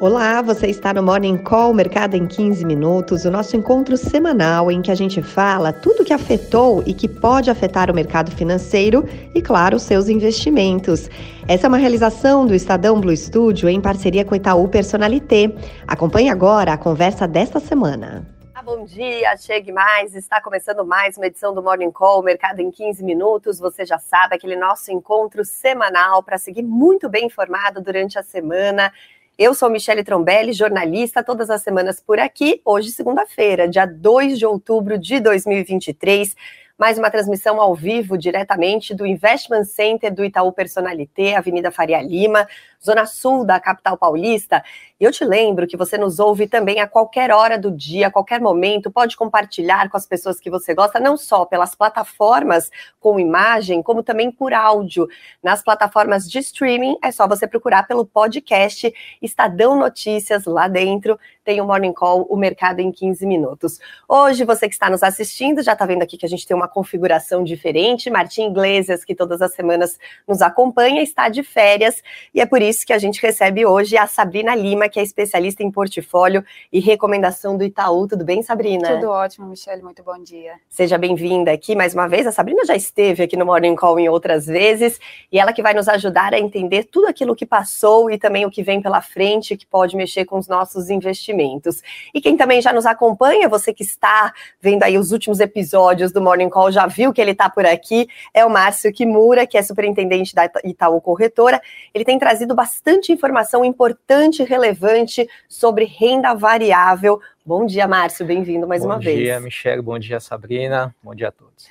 Olá, você está no Morning Call Mercado em 15 Minutos, o nosso encontro semanal em que a gente fala tudo que afetou e que pode afetar o mercado financeiro e, claro, os seus investimentos. Essa é uma realização do Estadão Blue Studio em parceria com Itaú Personalité. Acompanhe agora a conversa desta semana. Ah, bom dia, chegue mais. Está começando mais uma edição do Morning Call, Mercado em 15 Minutos. Você já sabe, aquele nosso encontro semanal para seguir muito bem informado durante a semana. Eu sou Michele Trombelli, jornalista, todas as semanas por aqui. Hoje, segunda-feira, dia 2 de outubro de 2023 mais uma transmissão ao vivo diretamente do Investment Center do Itaú Personalité, Avenida Faria Lima, zona sul da capital paulista. E eu te lembro que você nos ouve também a qualquer hora do dia, a qualquer momento, pode compartilhar com as pessoas que você gosta, não só pelas plataformas com imagem, como também por áudio. Nas plataformas de streaming, é só você procurar pelo podcast Estadão Notícias lá dentro tem o Morning Call, o mercado em 15 minutos. Hoje, você que está nos assistindo, já está vendo aqui que a gente tem uma configuração diferente. Martim Iglesias, que todas as semanas nos acompanha, está de férias e é por isso que a gente recebe hoje a Sabrina Lima, que é especialista em portfólio e recomendação do Itaú. Tudo bem, Sabrina? Tudo ótimo, Michelle. Muito bom dia. Seja bem-vinda aqui mais uma vez. A Sabrina já esteve aqui no Morning Call em outras vezes e ela que vai nos ajudar a entender tudo aquilo que passou e também o que vem pela frente, que pode mexer com os nossos investimentos investimentos. E quem também já nos acompanha, você que está vendo aí os últimos episódios do Morning Call, já viu que ele está por aqui, é o Márcio Kimura, que é superintendente da Itaú Corretora. Ele tem trazido bastante informação importante e relevante sobre renda variável. Bom dia, Márcio, bem-vindo mais bom uma vez. Bom dia, Michelle, bom dia, Sabrina, bom dia a todos.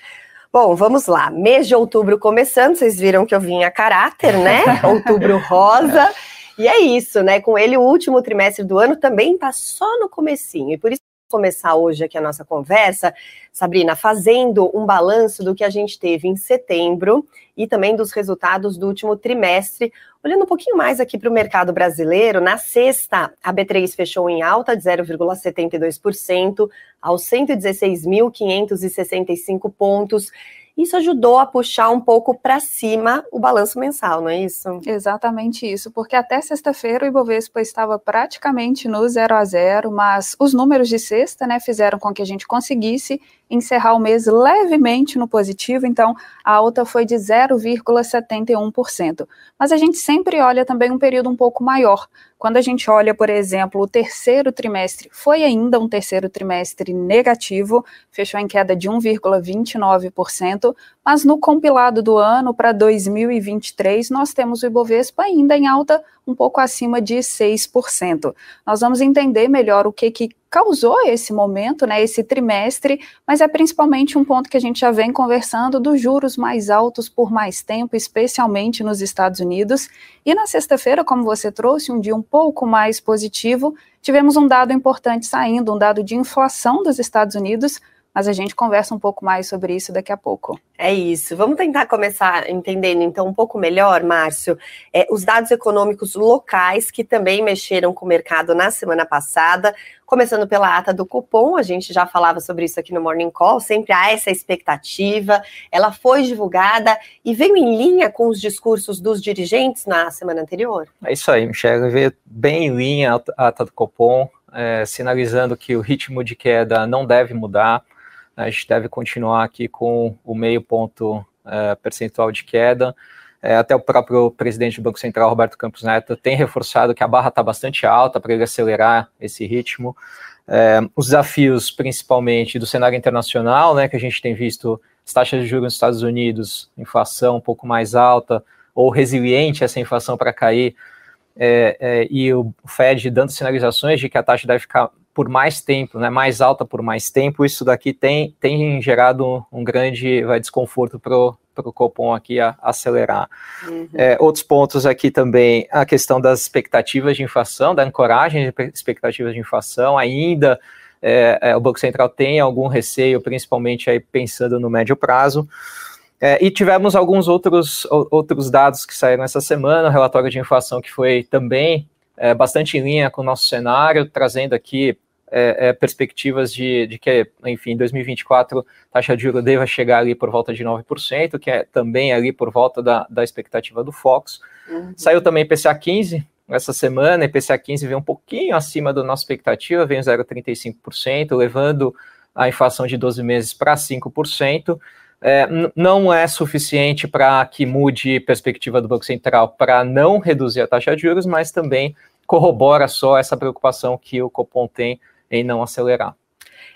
Bom, vamos lá. Mês de outubro começando, vocês viram que eu vim a caráter, né? outubro rosa. E é isso, né? Com ele, o último trimestre do ano também está só no comecinho. E por isso começar hoje aqui a nossa conversa, Sabrina, fazendo um balanço do que a gente teve em setembro e também dos resultados do último trimestre. Olhando um pouquinho mais aqui para o mercado brasileiro, na sexta, a B3 fechou em alta de 0,72% aos 116.565 pontos. Isso ajudou a puxar um pouco para cima o balanço mensal, não é isso? Exatamente isso, porque até sexta-feira o Ibovespa estava praticamente no zero a zero, mas os números de sexta, né, fizeram com que a gente conseguisse encerrar o mês levemente no positivo, então a alta foi de 0,71%. Mas a gente sempre olha também um período um pouco maior. Quando a gente olha, por exemplo, o terceiro trimestre, foi ainda um terceiro trimestre negativo, fechou em queda de 1,29%, mas no compilado do ano para 2023, nós temos o Ibovespa ainda em alta um pouco acima de 6%. Nós vamos entender melhor o que, que causou esse momento, né, esse trimestre, mas é principalmente um ponto que a gente já vem conversando dos juros mais altos por mais tempo, especialmente nos Estados Unidos. E na sexta-feira, como você trouxe, um dia um pouco mais positivo, tivemos um dado importante saindo, um dado de inflação dos Estados Unidos, mas a gente conversa um pouco mais sobre isso daqui a pouco. É isso. Vamos tentar começar entendendo então um pouco melhor, Márcio, é, os dados econômicos locais que também mexeram com o mercado na semana passada. Começando pela ata do cupom, a gente já falava sobre isso aqui no Morning Call, sempre há essa expectativa. Ela foi divulgada e veio em linha com os discursos dos dirigentes na semana anterior? É isso aí, Michelle, veio bem em linha a ata do cupom, é, sinalizando que o ritmo de queda não deve mudar. A gente deve continuar aqui com o meio ponto é, percentual de queda. É, até o próprio presidente do Banco Central, Roberto Campos Neto, tem reforçado que a barra está bastante alta para ele acelerar esse ritmo. É, os desafios, principalmente do cenário internacional, né, que a gente tem visto as taxas de juros nos Estados Unidos, inflação um pouco mais alta, ou resiliente essa inflação para cair, é, é, e o Fed dando sinalizações de que a taxa deve ficar por mais tempo, né, mais alta por mais tempo, isso daqui tem, tem gerado um, grande vai, desconforto para o Copom aqui a, acelerar. Uhum. É, outros pontos aqui também, a questão das expectativas de inflação, da ancoragem de expectativas de inflação, ainda é, é, o Banco Central tem algum receio, principalmente aí pensando no médio prazo. É, e tivemos alguns outros, outros dados que saíram essa semana, o relatório de inflação que foi também é, bastante em linha com o nosso cenário, trazendo aqui é, é, perspectivas de, de, que, enfim, em 2024 a taxa de juros deva chegar ali por volta de 9%, que é também ali por volta da, da expectativa do Fox. Uhum. Saiu também PCA 15, essa semana, IPCA 15 veio um pouquinho acima da nossa expectativa, veio 0,35%, levando a inflação de 12 meses para 5%. É, não é suficiente para que mude a perspectiva do Banco Central para não reduzir a taxa de juros, mas também corrobora só essa preocupação que o Copom tem em não acelerar.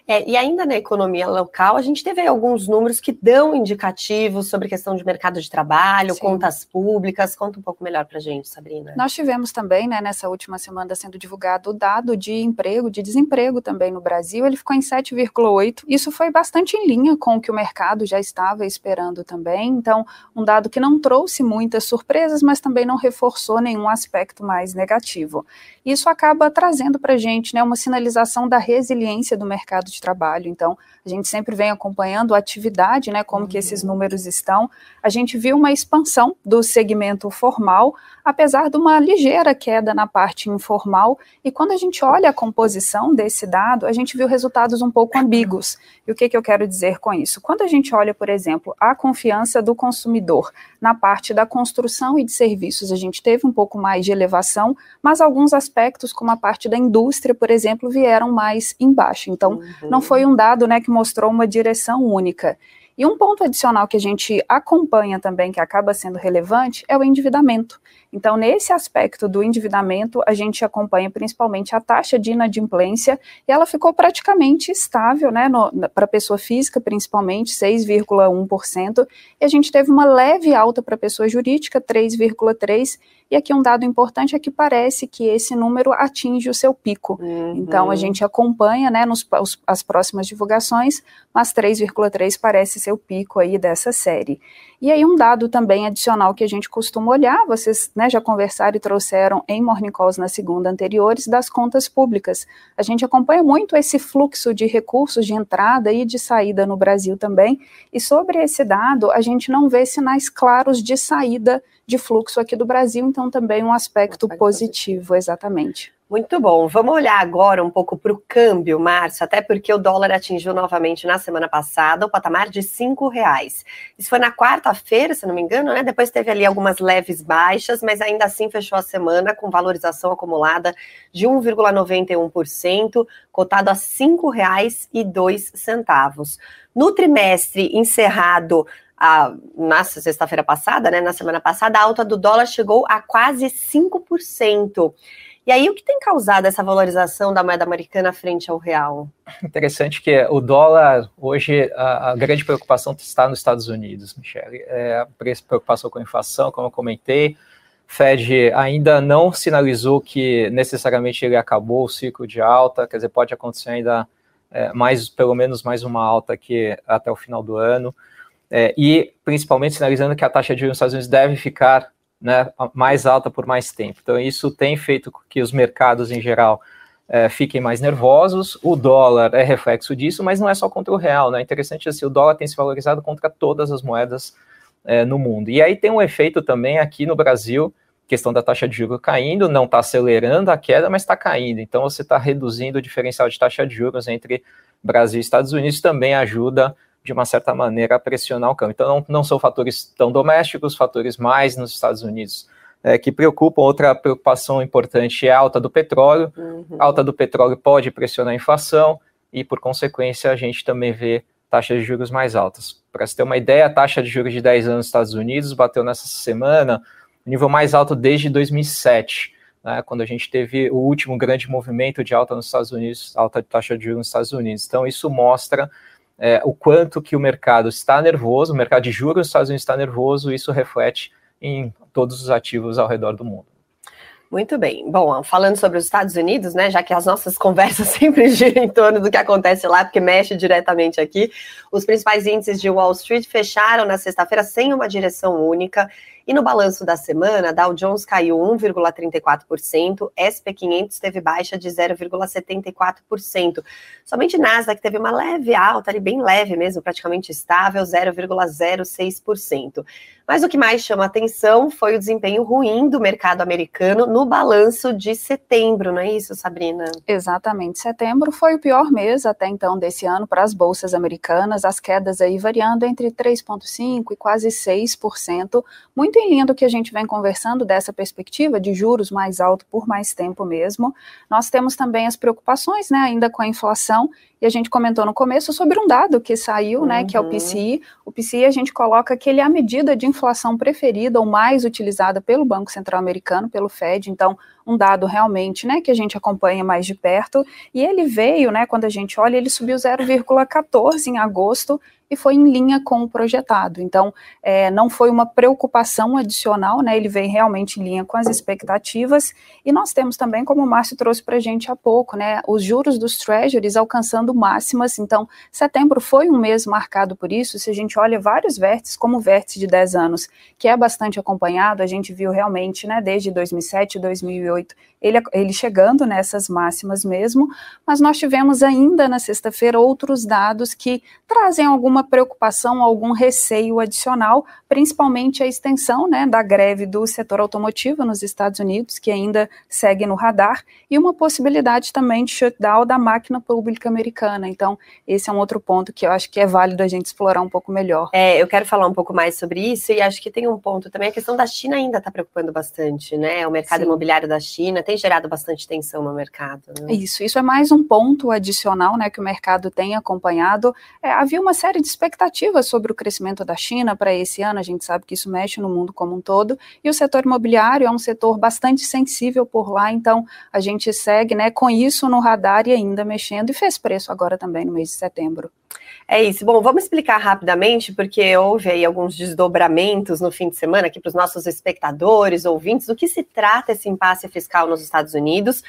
É, e ainda na economia local, a gente teve alguns números que dão indicativos sobre questão de mercado de trabalho, Sim. contas públicas. Conta um pouco melhor para a gente, Sabrina. Nós tivemos também, né, nessa última semana, sendo divulgado o dado de emprego, de desemprego também no Brasil. Ele ficou em 7,8. Isso foi bastante em linha com o que o mercado já estava esperando também. Então, um dado que não trouxe muitas surpresas, mas também não reforçou nenhum aspecto mais negativo. Isso acaba trazendo para a gente né, uma sinalização da resiliência do mercado de trabalho. Então, a gente sempre vem acompanhando a atividade, né, como uhum. que esses uhum. números estão. A gente viu uma expansão do segmento formal, apesar de uma ligeira queda na parte informal. E quando a gente olha a composição desse dado, a gente viu resultados um pouco ambíguos. E o que, que eu quero dizer com isso? Quando a gente olha, por exemplo, a confiança do consumidor na parte da construção e de serviços, a gente teve um pouco mais de elevação, mas alguns aspectos, como a parte da indústria, por exemplo, vieram mais embaixo. Então, uhum. não foi um dado né, que mostrou uma direção única. E um ponto adicional que a gente acompanha também, que acaba sendo relevante, é o endividamento. Então, nesse aspecto do endividamento, a gente acompanha principalmente a taxa de inadimplência, e ela ficou praticamente estável, né, para a pessoa física, principalmente, 6,1%, e a gente teve uma leve alta para a pessoa jurídica, 3,3%, e aqui um dado importante é que parece que esse número atinge o seu pico. Uhum. Então, a gente acompanha, né, nos, os, as próximas divulgações, mas 3,3 parece ser o pico aí dessa série. E aí um dado também adicional que a gente costuma olhar, vocês né, já conversaram e trouxeram em Morning Calls na segunda anteriores, das contas públicas. A gente acompanha muito esse fluxo de recursos de entrada e de saída no Brasil também, e sobre esse dado a gente não vê sinais claros de saída de fluxo aqui do Brasil, então também um aspecto, um aspecto positivo, positivo, exatamente. Muito bom. Vamos olhar agora um pouco para o câmbio, Márcio, até porque o dólar atingiu novamente na semana passada o patamar de cinco reais. Isso foi na quarta-feira, se não me engano, né? Depois teve ali algumas leves baixas, mas ainda assim fechou a semana com valorização acumulada de 1,91%, cotado a cinco reais e dois centavos. No trimestre encerrado a, na sexta-feira passada, né, na semana passada, a alta do dólar chegou a quase 5%. E aí, o que tem causado essa valorização da moeda americana frente ao real? Interessante que o dólar, hoje, a, a grande preocupação está nos Estados Unidos, Michele. É preocupação com a inflação, como eu comentei. Fed ainda não sinalizou que necessariamente ele acabou o ciclo de alta, quer dizer, pode acontecer ainda é, mais, pelo menos mais uma alta aqui até o final do ano. É, e principalmente sinalizando que a taxa de juros nos Estados Unidos deve ficar né, mais alta por mais tempo. Então, isso tem feito com que os mercados em geral é, fiquem mais nervosos. O dólar é reflexo disso, mas não é só contra o real. Né? É interessante assim, o dólar tem se valorizado contra todas as moedas é, no mundo. E aí tem um efeito também aqui no Brasil, questão da taxa de juros caindo, não está acelerando a queda, mas está caindo. Então, você está reduzindo o diferencial de taxa de juros entre Brasil e Estados Unidos, também ajuda de uma certa maneira, a pressionar o câmbio. Então, não, não são fatores tão domésticos, fatores mais nos Estados Unidos é, que preocupam. Outra preocupação importante é a alta do petróleo. Uhum. A alta do petróleo pode pressionar a inflação e, por consequência, a gente também vê taxas de juros mais altas. Para se ter uma ideia, a taxa de juros de 10 anos nos Estados Unidos bateu nessa semana o nível mais alto desde 2007, né, quando a gente teve o último grande movimento de alta nos Estados Unidos, alta de taxa de juros nos Estados Unidos. Então, isso mostra é, o quanto que o mercado está nervoso, o mercado de juros nos Estados Unidos está nervoso, isso reflete em todos os ativos ao redor do mundo. Muito bem. Bom, falando sobre os Estados Unidos, né, já que as nossas conversas sempre giram em torno do que acontece lá, porque mexe diretamente aqui, os principais índices de Wall Street fecharam na sexta-feira sem uma direção única. E no balanço da semana, Dow Jones caiu 1,34%, SP 500 teve baixa de 0,74%. Somente Nasdaq teve uma leve alta, ali bem leve mesmo, praticamente estável, 0,06%. Mas o que mais chama atenção foi o desempenho ruim do mercado americano no balanço de setembro, não é isso, Sabrina? Exatamente. Setembro foi o pior mês até então desse ano para as bolsas americanas, as quedas aí variando entre 3,5% e quase 6%, muito muito em linha do que a gente vem conversando dessa perspectiva de juros mais alto por mais tempo mesmo. Nós temos também as preocupações, né, ainda com a inflação, e a gente comentou no começo sobre um dado que saiu, uhum. né, que é o uhum. PCI. O PCI a gente coloca que ele é a medida de inflação preferida ou mais utilizada pelo Banco Central Americano, pelo Fed. Então, um dado realmente, né, que a gente acompanha mais de perto. E ele veio, né, quando a gente olha, ele subiu 0,14 em agosto e foi em linha com o projetado. Então, é, não foi uma preocupação adicional, né? Ele veio realmente em linha com as expectativas. E nós temos também, como o Márcio trouxe para a gente há pouco, né? Os juros dos treasuries alcançando máximas. Então, setembro foi um mês marcado por isso. Se a gente olha vários vértices, como o vértice de 10 anos, que é bastante acompanhado, a gente viu realmente, né, desde 2007, 2008, ele, ele chegando nessas máximas mesmo, mas nós tivemos ainda na sexta-feira outros dados que trazem alguma preocupação, algum receio adicional, principalmente a extensão né, da greve do setor automotivo nos Estados Unidos, que ainda segue no radar, e uma possibilidade também de shutdown da máquina pública americana. Então, esse é um outro ponto que eu acho que é válido a gente explorar um pouco melhor. É, eu quero falar um pouco mais sobre isso, e acho que tem um ponto também, a questão da China ainda está preocupando bastante, né? O mercado Sim. imobiliário da China tem gerado bastante tensão no mercado. Né? Isso, isso é mais um ponto adicional né, que o mercado tem acompanhado. É, havia uma série de expectativas sobre o crescimento da China para esse ano, a gente sabe que isso mexe no mundo como um todo, e o setor imobiliário é um setor bastante sensível por lá, então a gente segue né, com isso no radar e ainda mexendo, e fez preço agora também no mês de setembro. É isso. Bom, vamos explicar rapidamente, porque houve aí alguns desdobramentos no fim de semana aqui para os nossos espectadores, ouvintes, do que se trata esse impasse fiscal nos Estados Unidos,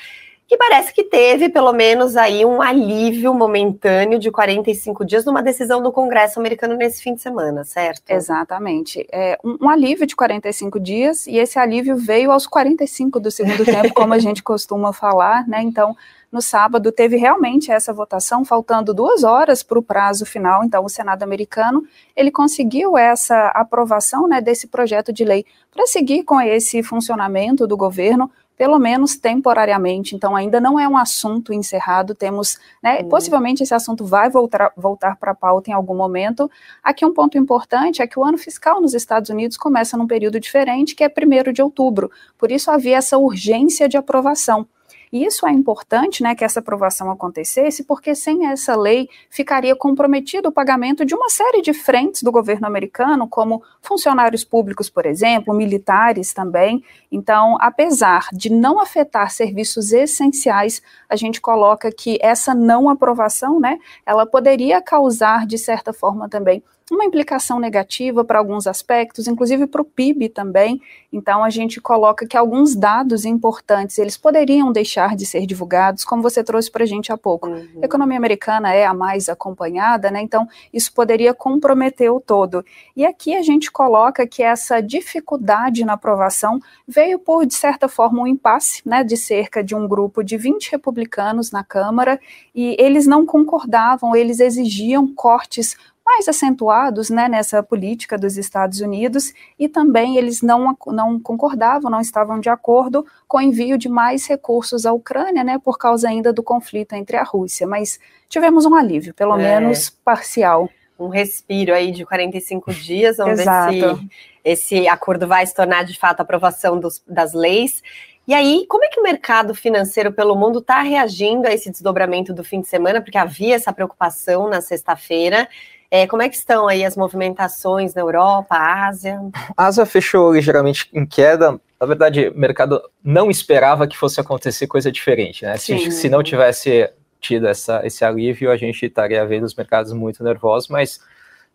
que parece que teve pelo menos aí um alívio momentâneo de 45 dias numa decisão do Congresso americano nesse fim de semana, certo? Exatamente. É um, um alívio de 45 dias, e esse alívio veio aos 45 do segundo tempo, como a gente costuma falar, né? Então, no sábado teve realmente essa votação, faltando duas horas para o prazo final. Então, o Senado americano ele conseguiu essa aprovação né, desse projeto de lei para seguir com esse funcionamento do governo pelo menos temporariamente. Então, ainda não é um assunto encerrado. Temos, né, uhum. possivelmente esse assunto vai voltar, voltar para a pauta em algum momento. Aqui um ponto importante é que o ano fiscal nos Estados Unidos começa num período diferente, que é 1 de outubro. Por isso havia essa urgência de aprovação. E isso é importante, né, que essa aprovação acontecesse, porque sem essa lei ficaria comprometido o pagamento de uma série de frentes do governo americano, como funcionários públicos, por exemplo, militares também. Então, apesar de não afetar serviços essenciais, a gente coloca que essa não aprovação, né, ela poderia causar, de certa forma, também uma implicação negativa para alguns aspectos, inclusive para o PIB também. Então a gente coloca que alguns dados importantes eles poderiam deixar de ser divulgados, como você trouxe para a gente há pouco. Uhum. A economia americana é a mais acompanhada, né? Então isso poderia comprometer o todo. E aqui a gente coloca que essa dificuldade na aprovação veio por de certa forma um impasse, né, de cerca de um grupo de 20 republicanos na Câmara e eles não concordavam, eles exigiam cortes mais acentuados né, nessa política dos Estados Unidos e também eles não, não concordavam, não estavam de acordo com o envio de mais recursos à Ucrânia, né, por causa ainda do conflito entre a Rússia. Mas tivemos um alívio, pelo é. menos parcial. Um respiro aí de 45 dias, vamos Exato. ver se esse acordo vai se tornar de fato a aprovação dos, das leis. E aí, como é que o mercado financeiro pelo mundo está reagindo a esse desdobramento do fim de semana? Porque havia essa preocupação na sexta-feira. É, como é que estão aí as movimentações na Europa, Ásia? A Ásia fechou ligeiramente em queda. Na verdade, o mercado não esperava que fosse acontecer coisa diferente, né? Se, se, não tivesse tido essa, esse alívio, a gente estaria vendo os mercados muito nervosos, mas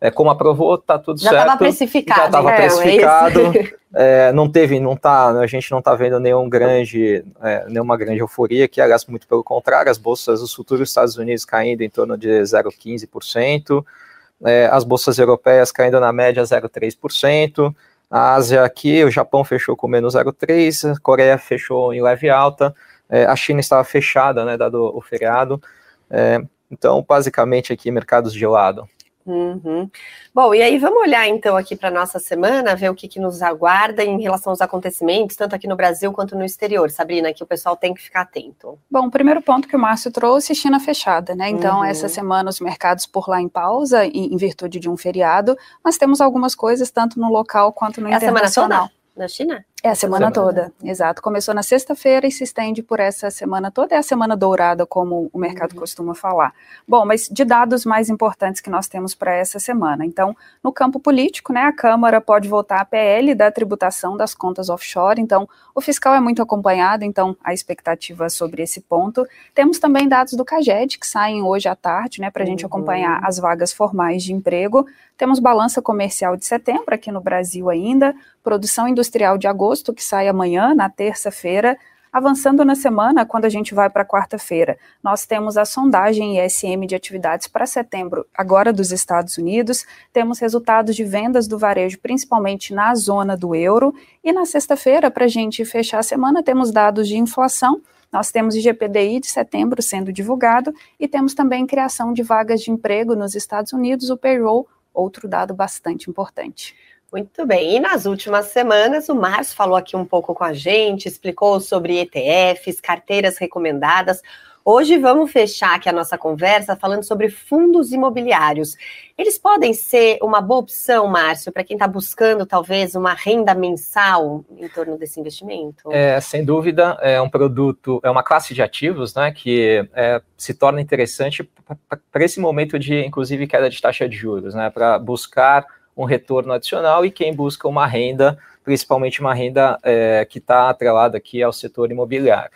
é, como aprovou, tá tudo já certo. Já estava precificado. Já estava é, precificado. É, não teve, não tá, a gente não está vendo nenhum grande, é, nenhuma grande euforia aqui, aliás, muito pelo contrário, as bolsas, os futuros dos Estados Unidos caindo em torno de 0,15%, é, as bolsas europeias caindo na média 0,3%, a Ásia aqui, o Japão fechou com menos 0,3%, a Coreia fechou em leve alta, é, a China estava fechada, né, dado o feriado, é, então basicamente aqui mercados de lado. Uhum. Bom, e aí vamos olhar então aqui para nossa semana, ver o que, que, nos aguarda em relação aos acontecimentos, tanto aqui no Brasil quanto no exterior, Sabrina, que o pessoal tem que ficar atento. Bom, o primeiro ponto que o Márcio trouxe, China fechada, né? Então, uhum. essa semana os mercados por lá em pausa, em, em, virtude de um feriado, mas temos algumas coisas tanto no local quanto no é internacional. A semana toda? Na China? É a semana, semana, toda, exato. Começou na sexta-feira e se estende por essa semana toda. É a semana dourada, como o mercado uhum. costuma falar. Bom, mas de dados mais importantes que nós temos para essa semana. Então, no campo político, né, a Câmara pode votar a PL da tributação das contas offshore. Então, o fiscal é muito acompanhado, então a expectativa sobre esse ponto. Temos também dados do CAGED, que saem hoje à tarde, né, para a gente uhum. acompanhar as vagas formais de emprego. Temos balança comercial de setembro aqui no Brasil ainda, produção industrial de agosto agosto, que sai amanhã, na terça-feira. Avançando na semana, quando a gente vai para quarta-feira, nós temos a sondagem ISM de atividades para setembro, agora dos Estados Unidos, temos resultados de vendas do varejo, principalmente na zona do euro, e na sexta-feira, para a gente fechar a semana, temos dados de inflação. Nós temos o GPDI de setembro sendo divulgado e temos também criação de vagas de emprego nos Estados Unidos, o payroll, outro dado bastante importante. Muito bem. E nas últimas semanas, o Márcio falou aqui um pouco com a gente, explicou sobre ETFs, carteiras recomendadas. Hoje vamos fechar aqui a nossa conversa falando sobre fundos imobiliários. Eles podem ser uma boa opção, Márcio, para quem está buscando talvez uma renda mensal em torno desse investimento? É, sem dúvida, é um produto, é uma classe de ativos, né, que é, se torna interessante para esse momento de, inclusive, queda de taxa de juros, né, para buscar um retorno adicional e quem busca uma renda, principalmente uma renda é, que está atrelada aqui ao setor imobiliário.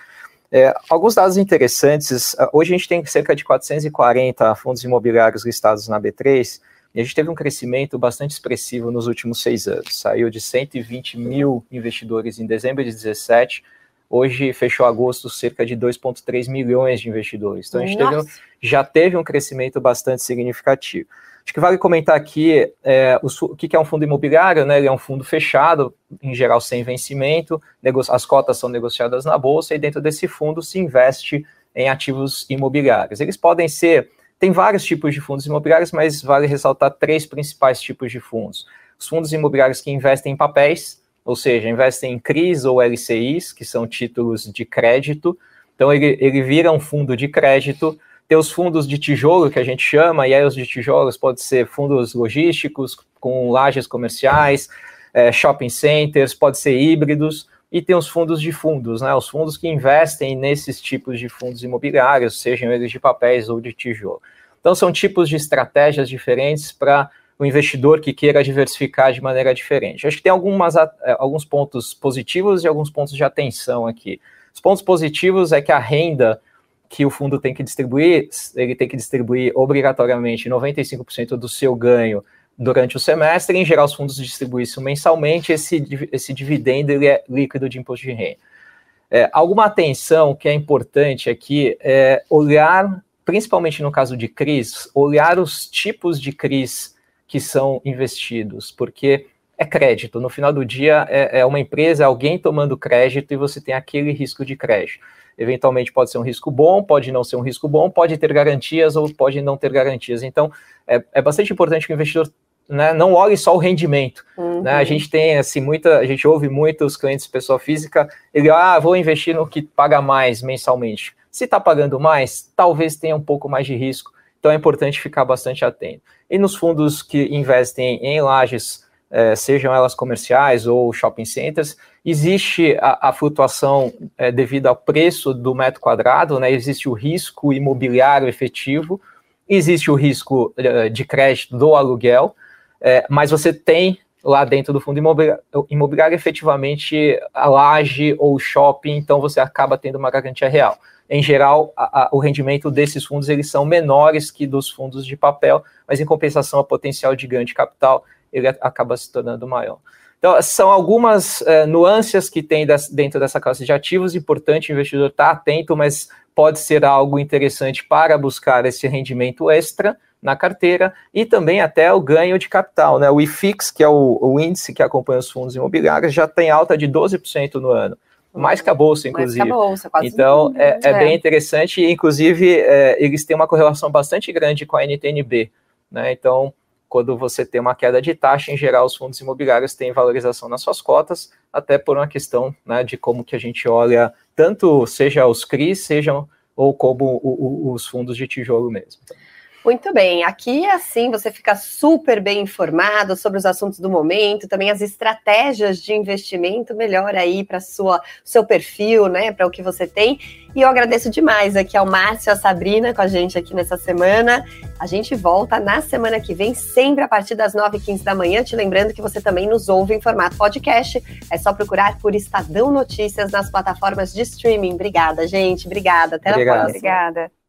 É, alguns dados interessantes, ah, hoje a gente tem cerca de 440 fundos imobiliários listados na B3, e a gente teve um crescimento bastante expressivo nos últimos seis anos. Saiu de 120 mil investidores em dezembro de 2017, hoje fechou agosto cerca de 2,3 milhões de investidores. Então a gente teve, já teve um crescimento bastante significativo. Acho que vale comentar aqui é, o, que é um fundo imobiliário, né? Ele é um fundo fechado, em geral sem vencimento, as cotas são negociadas na bolsa e dentro desse fundo se investe em ativos imobiliários. Eles podem ser, tem vários tipos de fundos imobiliários, mas vale ressaltar três principais tipos de fundos. Os fundos imobiliários que investem em papéis, ou seja, investem em CRIs ou LCIs, que são títulos de crédito. Então ele, ele vira um fundo de crédito ter os fundos de tijolo, que a gente chama, e aí os de tijolos pode ser fundos logísticos, com lajes comerciais, é, shopping centers, pode ser híbridos, e tem os fundos de fundos, né? Os fundos que investem nesses tipos de fundos imobiliários, sejam eles de papéis ou de tijolo. Então, são tipos de estratégias diferentes para o investidor que queira diversificar de maneira diferente. Acho que tem algumas, é, alguns pontos positivos e alguns pontos de atenção aqui. Os pontos positivos é que a renda que o fundo tem que distribuir, ele tem que distribuir obrigatoriamente 95% do seu ganho durante o semestre, em geral os fundos distribuem isso mensalmente, esse, esse dividendo ele é líquido de imposto de renda. É, alguma atenção que é importante aqui é olhar, principalmente no caso de CRIs, olhar os tipos de CRIs que são investidos, porque é crédito, no final do dia é, é uma empresa, alguém tomando crédito e você tem aquele risco de crédito. Eventualmente pode ser um risco bom, pode não ser um risco bom, pode ter garantias ou pode não ter garantias. Então, é, é bastante importante que o investidor né, não olhe só o rendimento. Uhum. Né? A gente tem assim muita, a gente ouve muitos clientes pessoa física, ele ah, vou investir no que paga mais mensalmente. Se está pagando mais, talvez tenha um pouco mais de risco. Então é importante ficar bastante atento. E nos fundos que investem em lajes, eh, sejam elas comerciais ou shopping centers, existe a, a flutuação é, devido ao preço do metro quadrado, né? existe o risco imobiliário efetivo, existe o risco é, de crédito do aluguel, é, mas você tem lá dentro do fundo imobiliário, imobiliário efetivamente a laje ou o shopping, então você acaba tendo uma garantia real. Em geral, a, a, o rendimento desses fundos eles são menores que dos fundos de papel, mas em compensação, o potencial de ganho de capital ele acaba se tornando maior. Então, são algumas é, nuances que tem das, dentro dessa classe de ativos. Importante o investidor estar atento, mas pode ser algo interessante para buscar esse rendimento extra na carteira e também até o ganho de capital. Né? O IFIX, que é o, o índice que acompanha os fundos imobiliários, já tem alta de 12% no ano. Mais que a bolsa, inclusive. Mais que a bolsa, quase então, é, é, é, bem interessante. Inclusive, é, eles têm uma correlação bastante grande com a NTNB. Né? Então, quando você tem uma queda de taxa, em geral, os fundos imobiliários têm valorização nas suas cotas, até por uma questão né, de como que a gente olha, tanto seja os CRIs, sejam ou como o, o, os fundos de tijolo mesmo. Muito bem, aqui assim você fica super bem informado sobre os assuntos do momento, também as estratégias de investimento melhor aí para sua seu perfil, né, para o que você tem. E eu agradeço demais aqui ao Márcio e a Sabrina com a gente aqui nessa semana. A gente volta na semana que vem, sempre a partir das 9h15 da manhã. Te lembrando que você também nos ouve em formato podcast. É só procurar por Estadão Notícias nas plataformas de streaming. Obrigada, gente. Obrigada. Até Obrigado. a próxima. Obrigada.